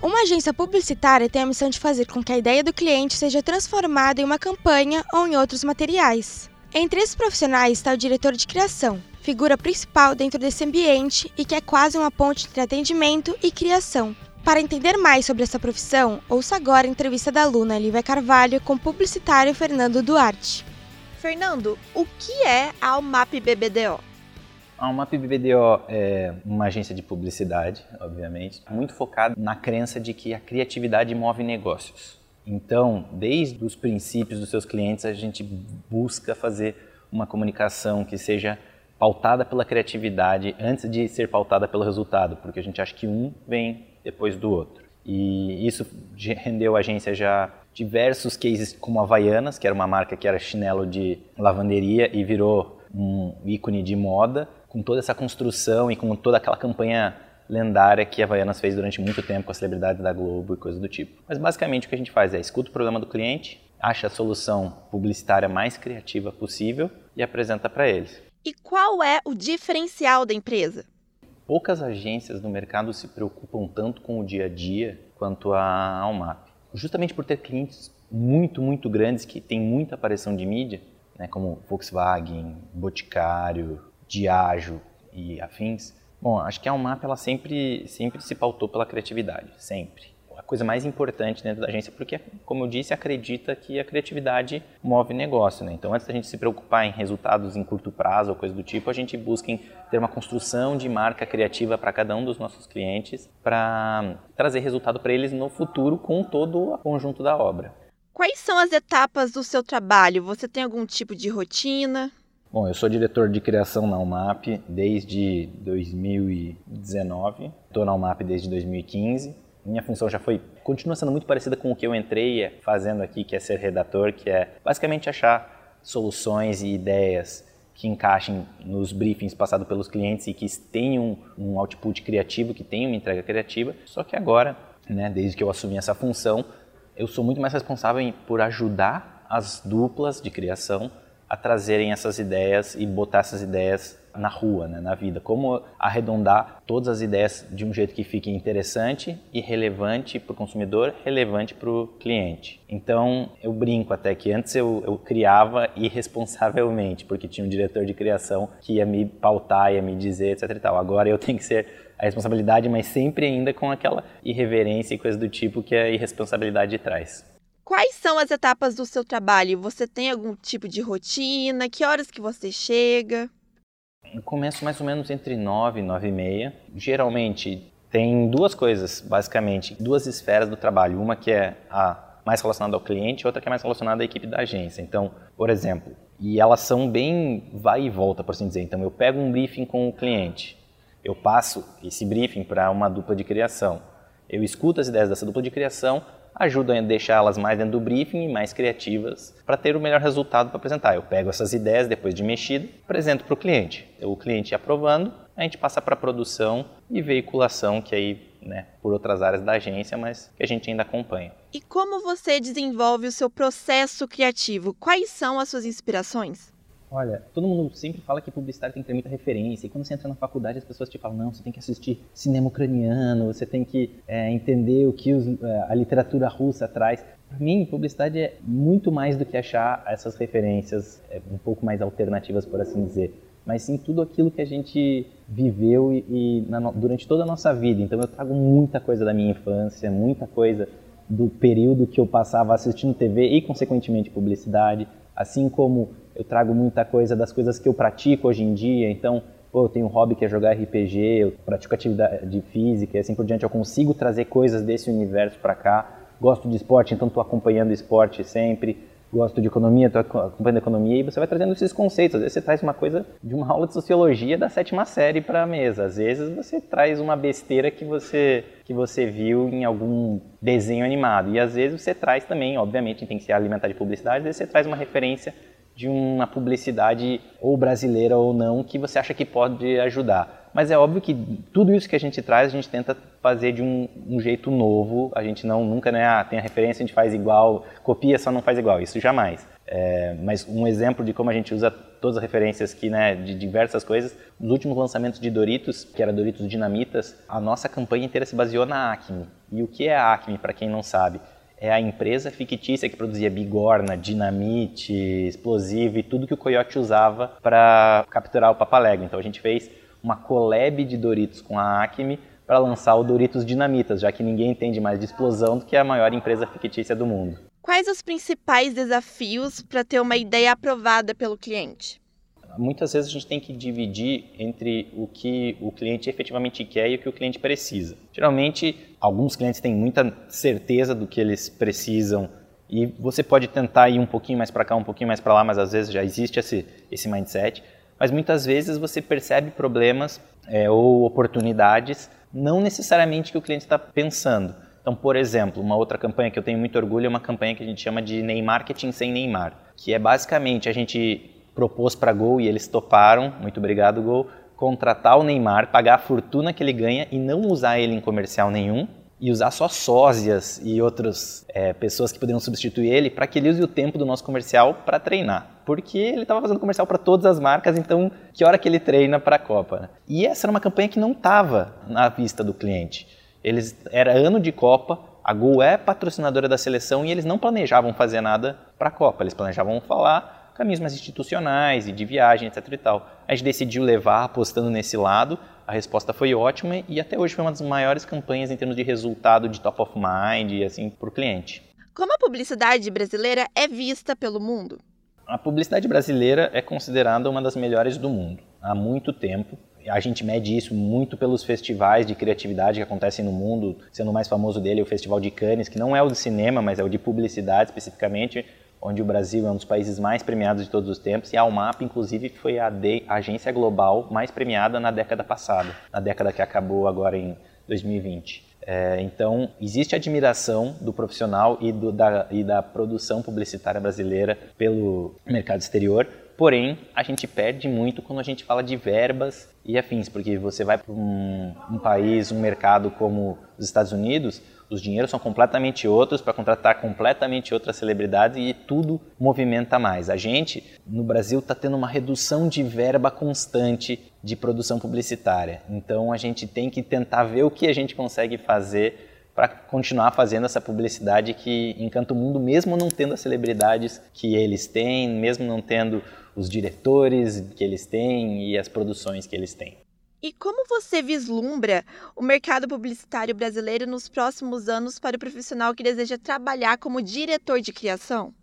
Uma agência publicitária tem a missão de fazer com que a ideia do cliente seja transformada em uma campanha ou em outros materiais. Entre esses profissionais está o diretor de criação, figura principal dentro desse ambiente e que é quase uma ponte entre atendimento e criação. Para entender mais sobre essa profissão, ouça agora a entrevista da aluna Lívia Carvalho com o publicitário Fernando Duarte. Fernando, o que é a Almap BBDO? A UMAP BBDO é uma agência de publicidade, obviamente, muito focada na crença de que a criatividade move negócios. Então, desde os princípios dos seus clientes, a gente busca fazer uma comunicação que seja pautada pela criatividade antes de ser pautada pelo resultado, porque a gente acha que um vem depois do outro. E isso rendeu a agência já diversos cases como Havaianas, que era uma marca que era chinelo de lavanderia e virou um ícone de moda, com toda essa construção e com toda aquela campanha lendária que a Havaianas fez durante muito tempo com as celebridades da Globo e coisas do tipo. Mas basicamente o que a gente faz é escuta o problema do cliente, acha a solução publicitária mais criativa possível e apresenta para eles. E qual é o diferencial da empresa? Poucas agências no mercado se preocupam tanto com o dia a dia quanto a Almap. Justamente por ter clientes muito, muito grandes que têm muita aparição de mídia, né, como Volkswagen, Boticário, Diageo e afins. Bom, acho que a Almap ela sempre, sempre se pautou pela criatividade, sempre. A coisa mais importante dentro da agência, porque, como eu disse, acredita que a criatividade move negócio. Né? Então, antes da gente se preocupar em resultados em curto prazo ou coisa do tipo, a gente busca ter uma construção de marca criativa para cada um dos nossos clientes, para trazer resultado para eles no futuro com todo o conjunto da obra. Quais são as etapas do seu trabalho? Você tem algum tipo de rotina? Bom, eu sou diretor de criação na UMAP desde 2019. Estou na UMAP desde 2015. Minha função já foi, continua sendo muito parecida com o que eu entrei fazendo aqui, que é ser redator, que é basicamente achar soluções e ideias que encaixem nos briefings passados pelos clientes e que tenham um output criativo, que tenham uma entrega criativa. Só que agora, né, desde que eu assumi essa função, eu sou muito mais responsável por ajudar as duplas de criação a trazerem essas ideias e botar essas ideias na rua, né, na vida. Como arredondar todas as ideias de um jeito que fique interessante e relevante para o consumidor, relevante para o cliente. Então, eu brinco até que antes eu, eu criava irresponsavelmente, porque tinha um diretor de criação que ia me pautar, ia me dizer, etc e tal. Agora eu tenho que ser a responsabilidade, mas sempre ainda com aquela irreverência e coisa do tipo que a irresponsabilidade traz. Quais são as etapas do seu trabalho? Você tem algum tipo de rotina? Que horas que você chega? Eu começo mais ou menos entre 9 e 9 e meia. Geralmente tem duas coisas, basicamente, duas esferas do trabalho. Uma que é a mais relacionada ao cliente, outra que é mais relacionada à equipe da agência. Então, por exemplo, e elas são bem vai e volta, por assim dizer. Então, eu pego um briefing com o cliente, eu passo esse briefing para uma dupla de criação. Eu escuto as ideias dessa dupla de criação, ajudam a deixá-las mais dentro do briefing e mais criativas para ter o melhor resultado para apresentar. Eu pego essas ideias depois de mexida, apresento para o cliente. O cliente aprovando, a gente passa para produção e veiculação, que aí, né, por outras áreas da agência, mas que a gente ainda acompanha. E como você desenvolve o seu processo criativo? Quais são as suas inspirações? Olha, todo mundo sempre fala que publicidade tem que ter muita referência. E quando você entra na faculdade, as pessoas te falam: não, você tem que assistir cinema ucraniano, você tem que é, entender o que os, é, a literatura russa traz. Para mim, publicidade é muito mais do que achar essas referências é, um pouco mais alternativas, por assim dizer. Mas sim tudo aquilo que a gente viveu e, e na, durante toda a nossa vida. Então eu trago muita coisa da minha infância, muita coisa do período que eu passava assistindo TV e, consequentemente, publicidade. Assim como eu trago muita coisa das coisas que eu pratico hoje em dia, então, pô, eu tenho um hobby que é jogar RPG, eu pratico atividade física e assim por diante, eu consigo trazer coisas desse universo para cá. Gosto de esporte, então estou acompanhando esporte sempre. Gosto de economia, estou acompanhando economia, e você vai trazendo esses conceitos. Às vezes você traz uma coisa de uma aula de sociologia da sétima série para a mesa. Às vezes você traz uma besteira que você, que você viu em algum desenho animado. E às vezes você traz também, obviamente, tem que ser alimentar de publicidade, às vezes você traz uma referência de uma publicidade ou brasileira ou não que você acha que pode ajudar. Mas é óbvio que tudo isso que a gente traz, a gente tenta fazer de um, um jeito novo. A gente não nunca né, ah, tem a referência, a gente faz igual, copia, só não faz igual. Isso jamais. É, mas um exemplo de como a gente usa todas as referências aqui, né, de diversas coisas. Nos últimos lançamentos de Doritos, que era Doritos Dinamitas, a nossa campanha inteira se baseou na Acme. E o que é a Acme, para quem não sabe? É a empresa fictícia que produzia bigorna, dinamite, explosivo e tudo que o Coyote usava para capturar o Papaléguas. Então a gente fez uma collab de Doritos com a Acme para lançar o Doritos Dinamitas, já que ninguém entende mais de explosão do que a maior empresa fictícia do mundo. Quais os principais desafios para ter uma ideia aprovada pelo cliente? Muitas vezes a gente tem que dividir entre o que o cliente efetivamente quer e o que o cliente precisa. Geralmente, alguns clientes têm muita certeza do que eles precisam e você pode tentar ir um pouquinho mais para cá, um pouquinho mais para lá, mas às vezes já existe esse, esse mindset. Mas muitas vezes você percebe problemas é, ou oportunidades, não necessariamente que o cliente está pensando. Então, por exemplo, uma outra campanha que eu tenho muito orgulho é uma campanha que a gente chama de Neymar Marketing sem Neymar, que é basicamente a gente propôs para Gol e eles toparam, muito obrigado Gol, contratar o Neymar, pagar a fortuna que ele ganha e não usar ele em comercial nenhum e usar só sósias e outras é, pessoas que poderiam substituir ele para que ele use o tempo do nosso comercial para treinar. Porque ele estava fazendo comercial para todas as marcas, então que hora que ele treina para a Copa? Né? E essa era uma campanha que não estava na vista do cliente. Eles era ano de Copa, a Gol é patrocinadora da seleção e eles não planejavam fazer nada para a Copa. Eles planejavam falar caminhos mais institucionais e de viagem, etc e tal. A gente decidiu levar apostando nesse lado, a resposta foi ótima e até hoje foi uma das maiores campanhas em termos de resultado de top of mind e assim para o cliente. Como a publicidade brasileira é vista pelo mundo? A publicidade brasileira é considerada uma das melhores do mundo há muito tempo. A gente mede isso muito pelos festivais de criatividade que acontecem no mundo, sendo o mais famoso dele é o Festival de Cannes, que não é o de cinema, mas é o de publicidade especificamente, onde o Brasil é um dos países mais premiados de todos os tempos, e a Almap, inclusive, foi a, de, a agência global mais premiada na década passada, na década que acabou agora em 2020. É, então, existe admiração do profissional e, do, da, e da produção publicitária brasileira pelo mercado exterior, Porém, a gente perde muito quando a gente fala de verbas e afins, porque você vai para um, um, país, um mercado como os Estados Unidos, os dinheiros são completamente outros para contratar completamente outras celebridades e tudo movimenta mais. A gente, no Brasil, está tendo uma redução de verba constante de produção publicitária. Então, a gente tem que tentar ver o que a gente consegue fazer para continuar fazendo essa publicidade que encanta o mundo, mesmo não tendo as celebridades que eles têm, mesmo não tendo os diretores que eles têm e as produções que eles têm. E como você vislumbra o mercado publicitário brasileiro nos próximos anos para o profissional que deseja trabalhar como diretor de criação?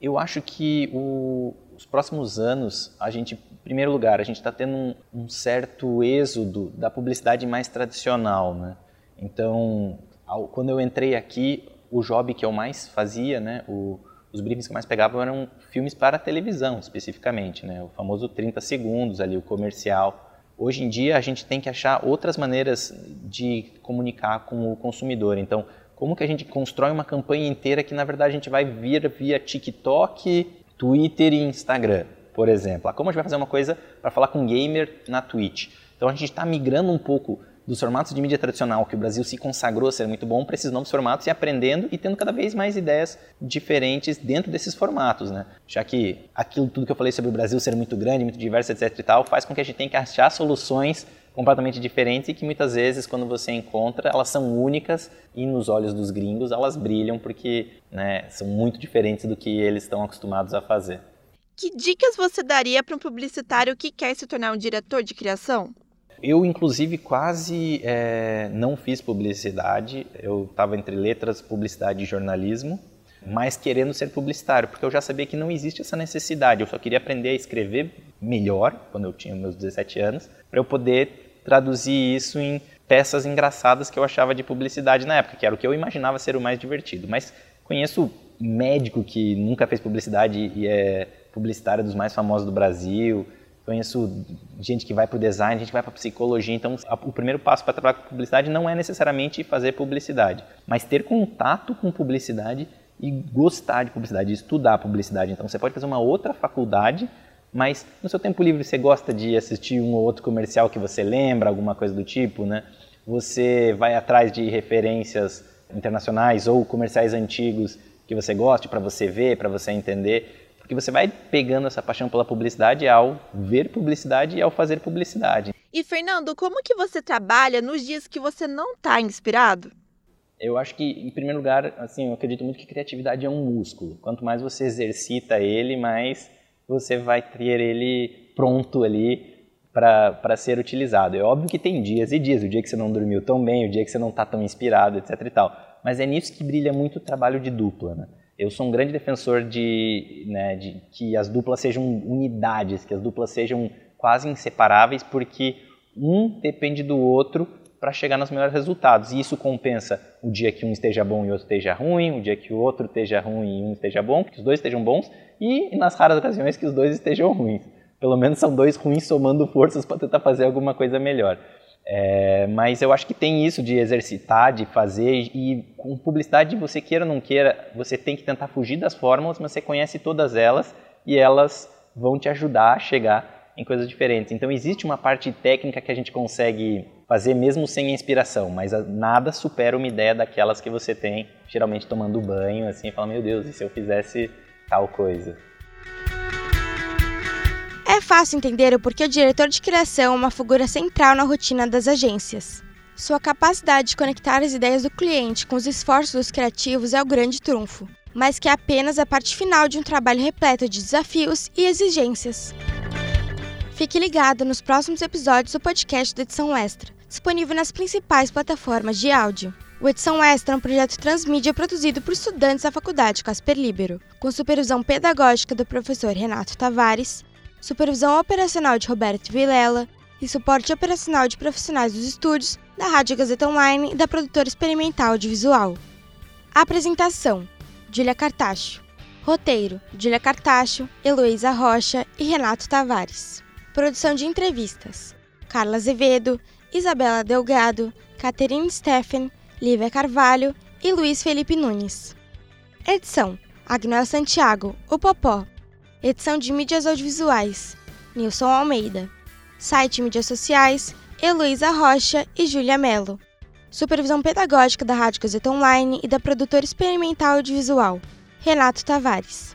Eu acho que o, os próximos anos, a gente, em primeiro lugar, a gente está tendo um, um, certo êxodo da publicidade mais tradicional, né? Então, ao, quando eu entrei aqui, o job que eu mais fazia, né, o, os briefings que eu mais pegava eram filmes para televisão, especificamente, né? O famoso 30 segundos ali, o comercial. Hoje em dia a gente tem que achar outras maneiras de comunicar com o consumidor. Então, como que a gente constrói uma campanha inteira que na verdade a gente vai vir via TikTok, Twitter e Instagram, por exemplo? Ah, como a gente vai fazer uma coisa para falar com um gamer na Twitch? Então a gente está migrando um pouco dos formatos de mídia tradicional que o Brasil se consagrou a ser muito bom para esses novos formatos e aprendendo e tendo cada vez mais ideias diferentes dentro desses formatos, né? Já que aquilo tudo que eu falei sobre o Brasil ser muito grande, muito diverso, etc e tal, faz com que a gente tenha que achar soluções completamente diferentes e que muitas vezes quando você encontra elas são únicas e nos olhos dos gringos elas brilham porque né, são muito diferentes do que eles estão acostumados a fazer. Que dicas você daria para um publicitário que quer se tornar um diretor de criação? Eu, inclusive, quase é, não fiz publicidade. Eu estava entre letras, publicidade e jornalismo, mas querendo ser publicitário, porque eu já sabia que não existe essa necessidade. Eu só queria aprender a escrever melhor, quando eu tinha meus 17 anos, para eu poder traduzir isso em peças engraçadas que eu achava de publicidade na época, que era o que eu imaginava ser o mais divertido. Mas conheço médico que nunca fez publicidade e é publicitário dos mais famosos do Brasil. Conheço gente que vai para o design, gente que vai para psicologia. Então, o primeiro passo para trabalhar com publicidade não é necessariamente fazer publicidade, mas ter contato com publicidade e gostar de publicidade, estudar publicidade. Então, você pode fazer uma outra faculdade, mas no seu tempo livre você gosta de assistir um ou outro comercial que você lembra, alguma coisa do tipo, né? Você vai atrás de referências internacionais ou comerciais antigos que você goste para você ver, para você entender, porque você vai pegando essa paixão pela publicidade ao ver publicidade e ao fazer publicidade. E Fernando, como que você trabalha nos dias que você não está inspirado? Eu acho que, em primeiro lugar, assim, eu acredito muito que criatividade é um músculo. Quanto mais você exercita ele, mais você vai ter ele pronto ali para ser utilizado. É óbvio que tem dias e dias, o dia que você não dormiu tão bem, o dia que você não está tão inspirado, etc e tal mas é nisso que brilha muito o trabalho de dupla. Né? Eu sou um grande defensor de, né, de que as duplas sejam unidades, que as duplas sejam quase inseparáveis, porque um depende do outro para chegar nos melhores resultados. E isso compensa o dia que um esteja bom e o outro esteja ruim, o dia que o outro esteja ruim e um esteja bom, que os dois estejam bons, e nas raras ocasiões que os dois estejam ruins. Pelo menos são dois ruins somando forças para tentar fazer alguma coisa melhor. É, mas eu acho que tem isso de exercitar, de fazer, e com publicidade, você queira ou não queira, você tem que tentar fugir das fórmulas, mas você conhece todas elas e elas vão te ajudar a chegar em coisas diferentes. Então existe uma parte técnica que a gente consegue fazer mesmo sem inspiração, mas nada supera uma ideia daquelas que você tem, geralmente tomando banho, assim, e fala, meu Deus, e se eu fizesse tal coisa? Fácil entender o porquê o diretor de criação é uma figura central na rotina das agências. Sua capacidade de conectar as ideias do cliente com os esforços dos criativos é o grande trunfo, mas que é apenas a parte final de um trabalho repleto de desafios e exigências. Fique ligado nos próximos episódios do podcast da Edição Extra, disponível nas principais plataformas de áudio. O Edição Extra é um projeto transmídia produzido por estudantes da Faculdade Casper Libero, com supervisão pedagógica do professor Renato Tavares supervisão operacional de Roberto Vilela e suporte operacional de profissionais dos estúdios da Rádio Gazeta Online e da produtora experimental de visual. Apresentação: Júlia Cartacho. Roteiro: Júlia Cartacho, Heloísa Rocha e Renato Tavares. Produção de entrevistas: Carla Azevedo, Isabela Delgado, Caterine Steffen, Lívia Carvalho e Luiz Felipe Nunes. Edição: Agnel Santiago, o Popó. Edição de mídias audiovisuais: Nilson Almeida. Site mídias sociais: Heloísa Rocha e Júlia Mello. Supervisão pedagógica da Rádio Gazeta Online e da produtora experimental audiovisual: Renato Tavares.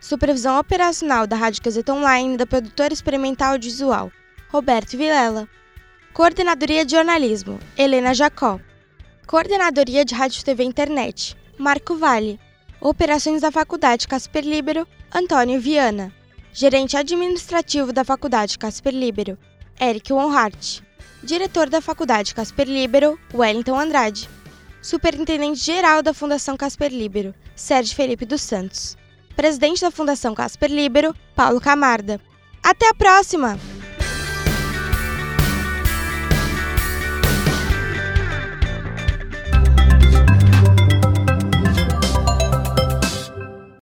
Supervisão operacional da Rádio Gazeta Online e da produtora experimental audiovisual: Roberto Vilela. Coordenadoria de jornalismo: Helena Jacó. Coordenadoria de Rádio TV Internet: Marco Vale. Operações da Faculdade Casper Libero, Antônio Viana. Gerente administrativo da Faculdade Casper Libero, Eric Wonhart. Diretor da Faculdade Casper Libero, Wellington Andrade. Superintendente geral da Fundação Casper Libero, Sérgio Felipe dos Santos. Presidente da Fundação Casper Libero, Paulo Camarda. Até a próxima!